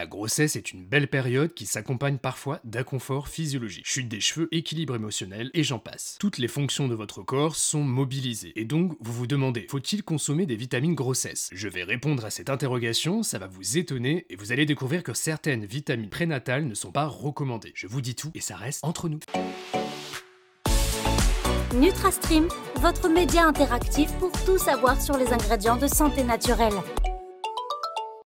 La grossesse est une belle période qui s'accompagne parfois d'inconfort physiologique, chute des cheveux, équilibre émotionnel et j'en passe. Toutes les fonctions de votre corps sont mobilisées et donc vous vous demandez, faut-il consommer des vitamines grossesse? Je vais répondre à cette interrogation, ça va vous étonner et vous allez découvrir que certaines vitamines prénatales ne sont pas recommandées. Je vous dis tout et ça reste entre nous. NutraStream, votre média interactif pour tout savoir sur les ingrédients de santé naturelle.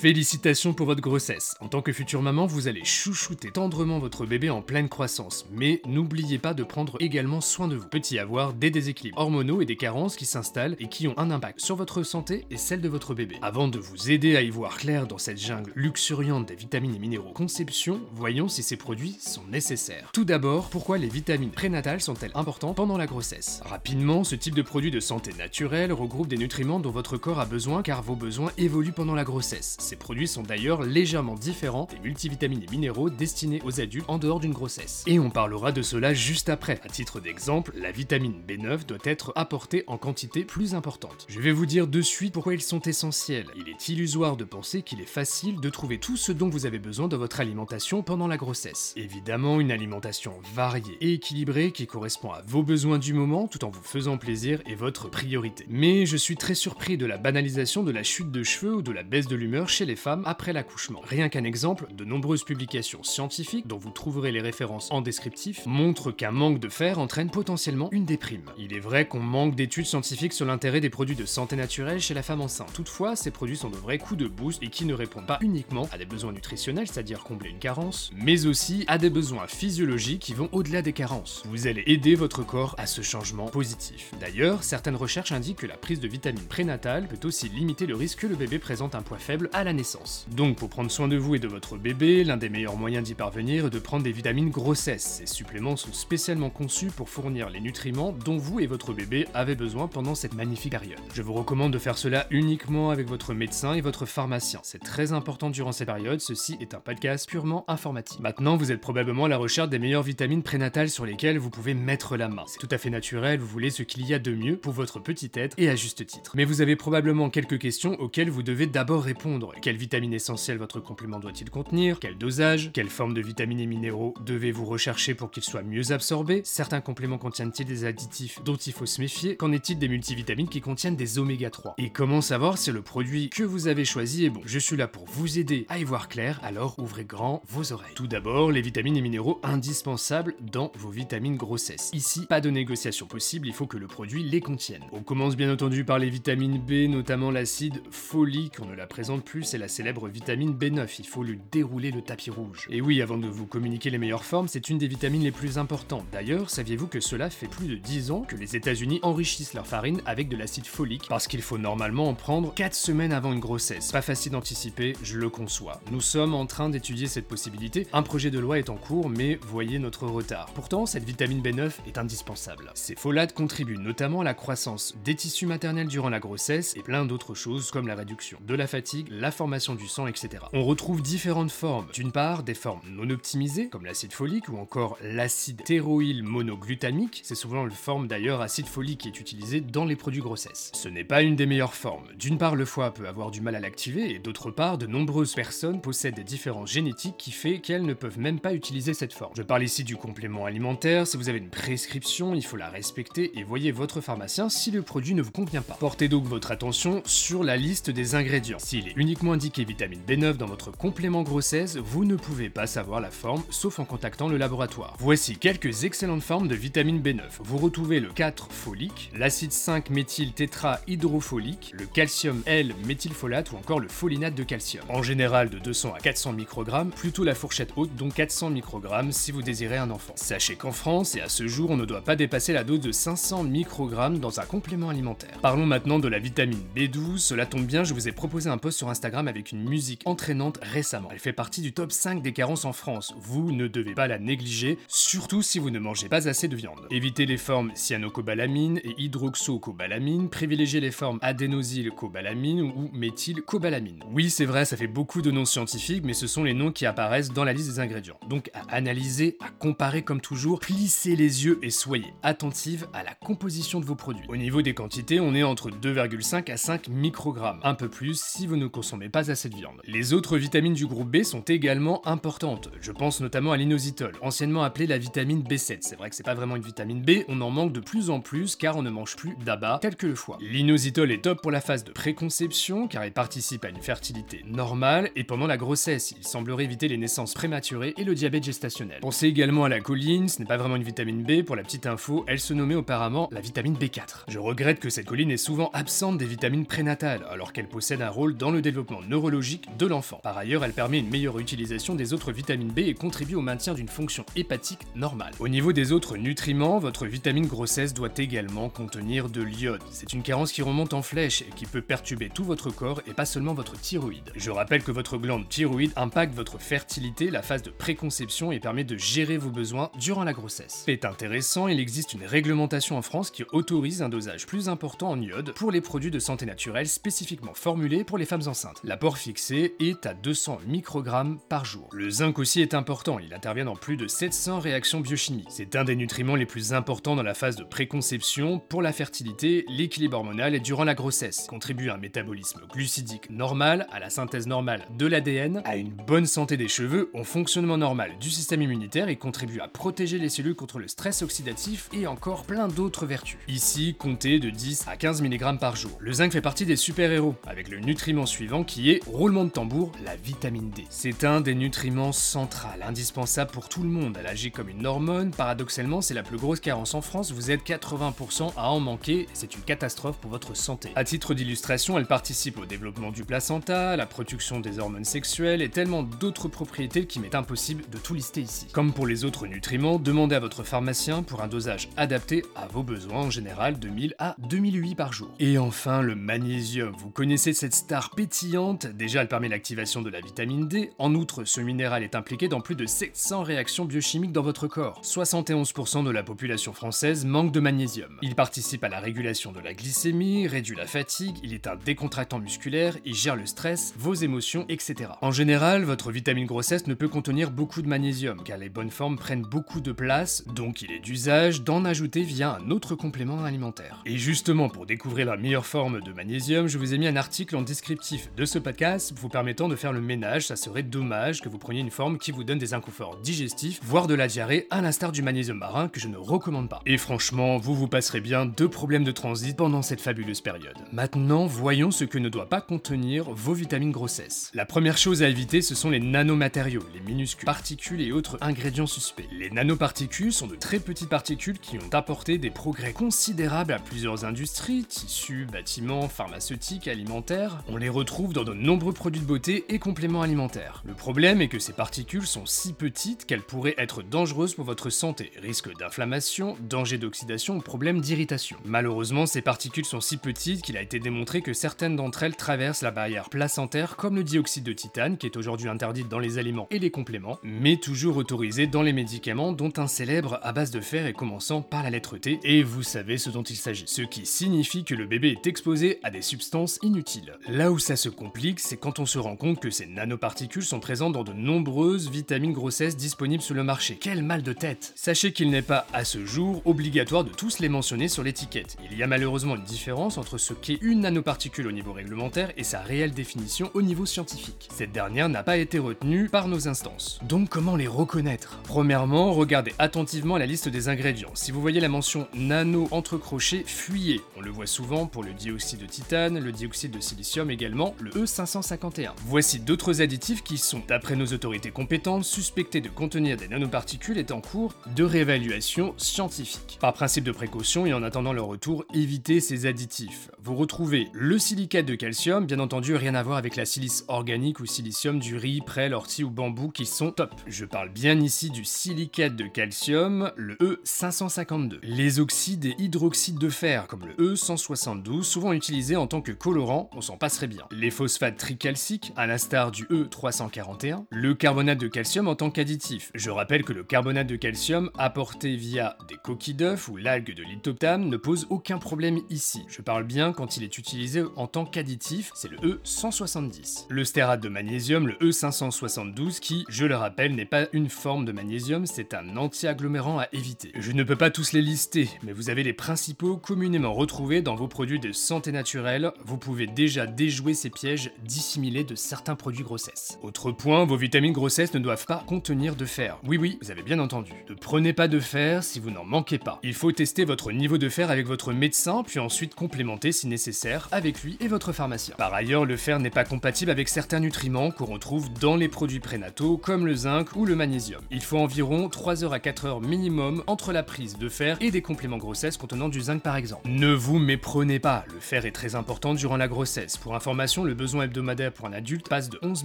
Félicitations pour votre grossesse. En tant que future maman, vous allez chouchouter tendrement votre bébé en pleine croissance. Mais n'oubliez pas de prendre également soin de vous. Peut y avoir des déséquilibres hormonaux et des carences qui s'installent et qui ont un impact sur votre santé et celle de votre bébé. Avant de vous aider à y voir clair dans cette jungle luxuriante des vitamines et minéraux conception, voyons si ces produits sont nécessaires. Tout d'abord, pourquoi les vitamines prénatales sont-elles importantes pendant la grossesse? Rapidement, ce type de produit de santé naturelle regroupe des nutriments dont votre corps a besoin car vos besoins évoluent pendant la grossesse. Ces produits sont d'ailleurs légèrement différents des multivitamines et minéraux destinés aux adultes en dehors d'une grossesse. Et on parlera de cela juste après. À titre d'exemple, la vitamine B9 doit être apportée en quantité plus importante. Je vais vous dire de suite pourquoi ils sont essentiels. Il est illusoire de penser qu'il est facile de trouver tout ce dont vous avez besoin dans votre alimentation pendant la grossesse. Évidemment, une alimentation variée et équilibrée qui correspond à vos besoins du moment tout en vous faisant plaisir est votre priorité. Mais je suis très surpris de la banalisation de la chute de cheveux ou de la baisse de l'humeur chez les femmes après l'accouchement. Rien qu'un exemple, de nombreuses publications scientifiques, dont vous trouverez les références en descriptif, montrent qu'un manque de fer entraîne potentiellement une déprime. Il est vrai qu'on manque d'études scientifiques sur l'intérêt des produits de santé naturelle chez la femme enceinte. Toutefois, ces produits sont de vrais coups de boost et qui ne répondent pas uniquement à des besoins nutritionnels, c'est-à-dire combler une carence, mais aussi à des besoins physiologiques qui vont au-delà des carences. Vous allez aider votre corps à ce changement positif. D'ailleurs, certaines recherches indiquent que la prise de vitamines prénatales peut aussi limiter le risque que le bébé présente un poids faible à la naissance. Donc pour prendre soin de vous et de votre bébé, l'un des meilleurs moyens d'y parvenir est de prendre des vitamines grossesse. Ces suppléments sont spécialement conçus pour fournir les nutriments dont vous et votre bébé avez besoin pendant cette magnifique période. Je vous recommande de faire cela uniquement avec votre médecin et votre pharmacien. C'est très important durant cette période, ceci est un podcast purement informatif. Maintenant, vous êtes probablement à la recherche des meilleures vitamines prénatales sur lesquelles vous pouvez mettre la main. C'est tout à fait naturel, vous voulez ce qu'il y a de mieux pour votre petit être et à juste titre. Mais vous avez probablement quelques questions auxquelles vous devez d'abord répondre. Quelle vitamine essentielle votre complément doit-il contenir? Quel dosage? Quelle forme de vitamines et minéraux devez-vous rechercher pour qu'ils soient mieux absorbés? Certains compléments contiennent-ils des additifs dont il faut se méfier? Qu'en est-il des multivitamines qui contiennent des oméga 3 Et comment savoir si le produit que vous avez choisi est bon? Je suis là pour vous aider à y voir clair, alors ouvrez grand vos oreilles. Tout d'abord, les vitamines et minéraux indispensables dans vos vitamines grossesse. Ici, pas de négociation possible, il faut que le produit les contienne. On commence bien entendu par les vitamines B, notamment l'acide folique, on ne la présente plus, c'est la célèbre vitamine B9, il faut lui dérouler le tapis rouge. Et oui, avant de vous communiquer les meilleures formes, c'est une des vitamines les plus importantes. D'ailleurs, saviez-vous que cela fait plus de 10 ans que les États-Unis enrichissent leur farine avec de l'acide folique? Parce qu'il faut normalement en prendre 4 semaines avant une grossesse. Pas facile d'anticiper, je le conçois. Nous sommes en train d'étudier cette possibilité, un projet de loi est en cours, mais voyez notre retard. Pourtant, cette vitamine B9 est indispensable. Ces folates contribuent notamment à la croissance des tissus maternels durant la grossesse et plein d'autres choses comme la réduction de la fatigue, la du sang, etc. On retrouve différentes formes. D'une part, des formes non optimisées, comme l'acide folique ou encore l'acide théroïl monoglutamique. C'est souvent une forme d'ailleurs acide folique qui est utilisé dans les produits grossesse. Ce n'est pas une des meilleures formes. D'une part, le foie peut avoir du mal à l'activer et d'autre part, de nombreuses personnes possèdent des différences génétiques qui fait qu'elles ne peuvent même pas utiliser cette forme. Je parle ici du complément alimentaire. Si vous avez une prescription, il faut la respecter et voyez votre pharmacien si le produit ne vous convient pas. Portez donc votre attention sur la liste des ingrédients. S'il est uniquement indiqué vitamine B9 dans votre complément grossesse, vous ne pouvez pas savoir la forme sauf en contactant le laboratoire. Voici quelques excellentes formes de vitamine B9. Vous retrouvez le 4 folique, l'acide 5 méthyl tétrahydrofolique, le calcium L méthylfolate ou encore le folinate de calcium. En général de 200 à 400 microgrammes, plutôt la fourchette haute donc 400 microgrammes si vous désirez un enfant. Sachez qu'en France et à ce jour on ne doit pas dépasser la dose de 500 microgrammes dans un complément alimentaire. Parlons maintenant de la vitamine B12, cela tombe bien, je vous ai proposé un post sur Instagram avec une musique entraînante récemment. Elle fait partie du top 5 des carences en France. Vous ne devez pas la négliger, surtout si vous ne mangez pas assez de viande. Évitez les formes cyanocobalamines et hydroxocobalamine, privilégiez les formes adénosylcobalamine ou méthylcobalamine. Oui, c'est vrai, ça fait beaucoup de noms scientifiques, mais ce sont les noms qui apparaissent dans la liste des ingrédients. Donc à analyser, à comparer comme toujours, plissez les yeux et soyez attentive à la composition de vos produits. Au niveau des quantités, on est entre 2,5 à 5 microgrammes. Un peu plus si vous ne consommez met pas assez de viande. Les autres vitamines du groupe B sont également importantes. Je pense notamment à l'inositol, anciennement appelé la vitamine B7. C'est vrai que c'est pas vraiment une vitamine B, on en manque de plus en plus car on ne mange plus d'abat tel que le foie. L'inositol est top pour la phase de préconception car il participe à une fertilité normale et pendant la grossesse, il semblerait éviter les naissances prématurées et le diabète gestationnel. Pensez également à la choline, ce n'est pas vraiment une vitamine B, pour la petite info, elle se nommait auparavant la vitamine B4. Je regrette que cette choline est souvent absente des vitamines prénatales, alors qu'elle possède un rôle dans le développement neurologique de l'enfant. Par ailleurs, elle permet une meilleure utilisation des autres vitamines B et contribue au maintien d'une fonction hépatique normale. Au niveau des autres nutriments, votre vitamine grossesse doit également contenir de l'iode. C'est une carence qui remonte en flèche et qui peut perturber tout votre corps et pas seulement votre thyroïde. Je rappelle que votre glande thyroïde impacte votre fertilité, la phase de préconception et permet de gérer vos besoins durant la grossesse. C'est intéressant, il existe une réglementation en France qui autorise un dosage plus important en iode pour les produits de santé naturelle spécifiquement formulés pour les femmes enceintes. L'apport fixé est à 200 microgrammes par jour. Le zinc aussi est important, il intervient dans plus de 700 réactions biochimiques. C'est un des nutriments les plus importants dans la phase de préconception pour la fertilité, l'équilibre hormonal et durant la grossesse. Il contribue à un métabolisme glucidique normal, à la synthèse normale de l'ADN, à une bonne santé des cheveux, au fonctionnement normal du système immunitaire et contribue à protéger les cellules contre le stress oxydatif et encore plein d'autres vertus. Ici, comptez de 10 à 15 mg par jour. Le zinc fait partie des super-héros, avec le nutriment suivant qui est, roulement de tambour, la vitamine D. C'est un des nutriments central, indispensable pour tout le monde. Elle agit comme une hormone, paradoxalement c'est la plus grosse carence en France, vous êtes 80% à en manquer, c'est une catastrophe pour votre santé. À titre d'illustration, elle participe au développement du placenta, la production des hormones sexuelles et tellement d'autres propriétés qu'il m'est impossible de tout lister ici. Comme pour les autres nutriments, demandez à votre pharmacien pour un dosage adapté à vos besoins, en général 2000 à 2008 par jour. Et enfin, le magnésium. Vous connaissez cette star pétillante, déjà elle permet l'activation de la vitamine D, en outre ce minéral est impliqué dans plus de 700 réactions biochimiques dans votre corps. 71% de la population française manque de magnésium. Il participe à la régulation de la glycémie, réduit la fatigue, il est un décontractant musculaire, il gère le stress, vos émotions, etc. En général, votre vitamine grossesse ne peut contenir beaucoup de magnésium, car les bonnes formes prennent beaucoup de place, donc il est d'usage d'en ajouter via un autre complément alimentaire. Et justement, pour découvrir la meilleure forme de magnésium, je vous ai mis un article en descriptif de ce podcast vous permettant de faire le ménage, ça serait dommage que vous preniez une forme qui vous donne des inconforts digestifs, voire de la diarrhée, à l'instar du magnésium marin que je ne recommande pas. Et franchement, vous vous passerez bien deux problèmes de transit pendant cette fabuleuse période. Maintenant, voyons ce que ne doit pas contenir vos vitamines grossesse. La première chose à éviter, ce sont les nanomatériaux, les minuscules particules et autres ingrédients suspects. Les nanoparticules sont de très petites particules qui ont apporté des progrès considérables à plusieurs industries, tissus, bâtiments, pharmaceutiques, alimentaires. On les retrouve dans de nombreux produits de beauté et compléments alimentaires. Le problème est que ces particules sont si petites qu'elles pourraient être dangereuses pour votre santé, risque d'inflammation, danger d'oxydation ou problème d'irritation. Malheureusement, ces particules sont si petites qu'il a été démontré que certaines d'entre elles traversent la barrière placentaire comme le dioxyde de titane qui est aujourd'hui interdite dans les aliments et les compléments, mais toujours autorisé dans les médicaments dont un célèbre à base de fer et commençant par la lettre T, et vous savez ce dont il s'agit. Ce qui signifie que le bébé est exposé à des substances inutiles. Là où ça se complique, c'est quand on se rend compte que ces nanoparticules sont présentes dans de nombreuses vitamines grossesse disponibles sur le marché. Quel mal de tête Sachez qu'il n'est pas, à ce jour, obligatoire de tous les mentionner sur l'étiquette. Il y a malheureusement une différence entre ce qu'est une nanoparticule au niveau réglementaire et sa réelle définition au niveau scientifique. Cette dernière n'a pas été retenue par nos instances. Donc comment les reconnaître? Premièrement, regardez attentivement la liste des ingrédients. Si vous voyez la mention nano entre crochets, fuyez. On le voit souvent pour le dioxyde de titane, le dioxyde de silicium également, le E551. Voici d'autres additifs qui sont, d'après nos autorités compétentes, suspectés de contenir des nanoparticules est en cours de réévaluation scientifique. Par principe de précaution et en attendant leur retour, évitez ces additifs. Vous retrouvez le silicate de calcium, bien entendu rien à voir avec la silice organique ou silicium du riz, prêle, ortie ou bambou qui sont top. Je parle bien ici du silicate de calcium, le E552. Les oxydes et hydroxydes de fer, comme le E172, souvent utilisés en tant que colorant, on s'en passerait bien. Phosphates tricalciques, à l'instar du E341. Le carbonate de calcium en tant qu'additif. Je rappelle que le carbonate de calcium apporté via des coquilles d'œufs ou l'algue de l'itoptame ne pose aucun problème ici. Je parle bien quand il est utilisé en tant qu'additif, c'est le E170. Le stérate de magnésium, le E572, qui, je le rappelle, n'est pas une forme de magnésium, c'est un anti-agglomérant à éviter. Je ne peux pas tous les lister, mais vous avez les principaux communément retrouvés dans vos produits de santé naturelle. Vous pouvez déjà déjouer ces pièges piège dissimulé de certains produits grossesse. Autre point, vos vitamines grossesse ne doivent pas contenir de fer. Oui oui, vous avez bien entendu. Ne prenez pas de fer si vous n'en manquez pas. Il faut tester votre niveau de fer avec votre médecin, puis ensuite complémenter si nécessaire avec lui et votre pharmacien. Par ailleurs, le fer n'est pas compatible avec certains nutriments qu'on retrouve dans les produits prénataux comme le zinc ou le magnésium. Il faut environ 3 heures à 4 heures minimum entre la prise de fer et des compléments grossesse contenant du zinc par exemple. Ne vous méprenez pas, le fer est très important durant la grossesse. Pour information, le besoin hebdomadaire pour un adulte passe de 11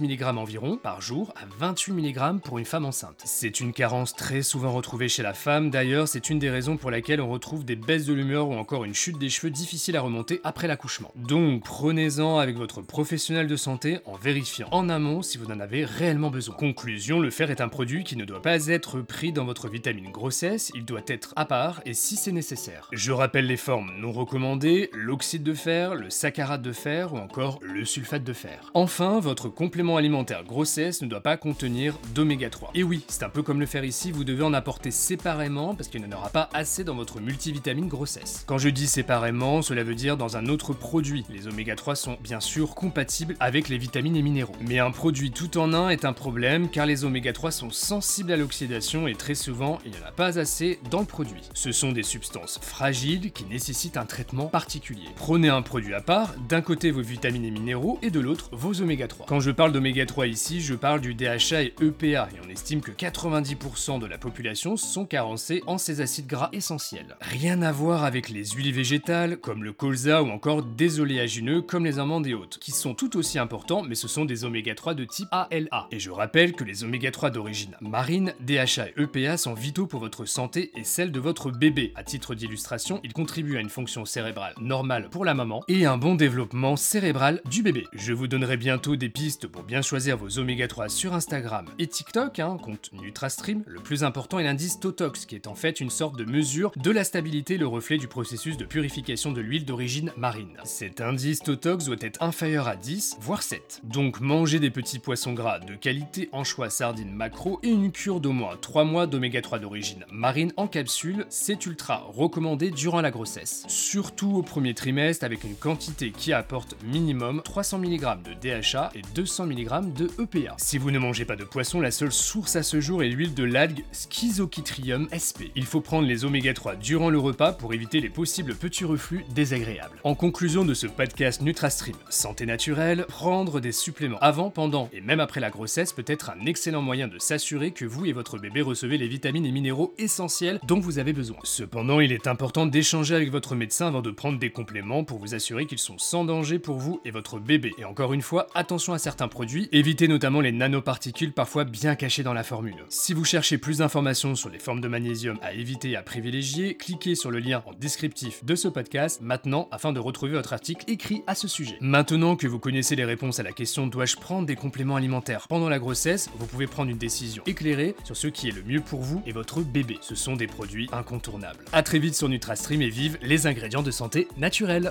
mg environ par jour à 28 mg pour une femme enceinte. C'est une carence très souvent retrouvée chez la femme, d'ailleurs c'est une des raisons pour laquelle on retrouve des baisses de l'humeur ou encore une chute des cheveux difficile à remonter après l'accouchement. Donc prenez-en avec votre professionnel de santé en vérifiant en amont si vous en avez réellement besoin. Conclusion, le fer est un produit qui ne doit pas être pris dans votre vitamine grossesse, il doit être à part et si c'est nécessaire. Je rappelle les formes non recommandées, l'oxyde de fer, le saccharate de fer ou encore le de fer. Enfin, votre complément alimentaire grossesse ne doit pas contenir d'oméga 3. Et oui, c'est un peu comme le fer ici, vous devez en apporter séparément parce qu'il n'y en aura pas assez dans votre multivitamine grossesse. Quand je dis séparément, cela veut dire dans un autre produit. Les oméga 3 sont bien sûr compatibles avec les vitamines et minéraux. Mais un produit tout en un est un problème car les oméga 3 sont sensibles à l'oxydation et très souvent il n'y en a pas assez dans le produit. Ce sont des substances fragiles qui nécessitent un traitement particulier. Prenez un produit à part, d'un côté vos vitamines et minéraux et de l'autre vos oméga 3. Quand je parle d'oméga 3 ici, je parle du DHA et EPA et on estime que 90% de la population sont carencés en ces acides gras essentiels. Rien à voir avec les huiles végétales comme le colza ou encore des oléagineux comme les amandes et autres, qui sont tout aussi importants mais ce sont des oméga 3 de type ALA. Et je rappelle que les oméga 3 d'origine marine, DHA et EPA sont vitaux pour votre santé et celle de votre bébé. À titre d'illustration, ils contribuent à une fonction cérébrale normale pour la maman et un bon développement cérébral du bébé. Je vous donnerai bientôt des pistes pour bien choisir vos oméga 3 sur Instagram et TikTok, hein, compte NutraStream. Le plus important est l'indice Totox, qui est en fait une sorte de mesure de la stabilité, le reflet du processus de purification de l'huile d'origine marine. Cet indice Totox doit être inférieur à 10, voire 7. Donc mangez des petits poissons gras de qualité, anchois, sardines, macro et une cure d'au moins 3 mois d'oméga 3 d'origine marine en capsule, c'est ultra recommandé durant la grossesse. Surtout au premier trimestre avec une quantité qui apporte minimum 300 mg de DHA et 200 mg de EPA. Si vous ne mangez pas de poisson, la seule source à ce jour est l'huile de l'algue Schizochytrium sp. Il faut prendre les oméga 3 durant le repas pour éviter les possibles petits reflux désagréables. En conclusion de ce podcast NutraStream Santé naturelle, prendre des suppléments avant, pendant et même après la grossesse peut être un excellent moyen de s'assurer que vous et votre bébé recevez les vitamines et minéraux essentiels dont vous avez besoin. Cependant, il est important d'échanger avec votre médecin avant de prendre des compléments pour vous assurer qu'ils sont sans danger pour vous et votre bébé. Et encore une fois, attention à certains produits, évitez notamment les nanoparticules parfois bien cachées dans la formule. Si vous cherchez plus d'informations sur les formes de magnésium à éviter et à privilégier, cliquez sur le lien en descriptif de ce podcast maintenant afin de retrouver votre article écrit à ce sujet. Maintenant que vous connaissez les réponses à la question dois-je prendre des compléments alimentaires? Pendant la grossesse, vous pouvez prendre une décision éclairée sur ce qui est le mieux pour vous et votre bébé. Ce sont des produits incontournables. A très vite sur NutraStream et vive les ingrédients de santé naturelle.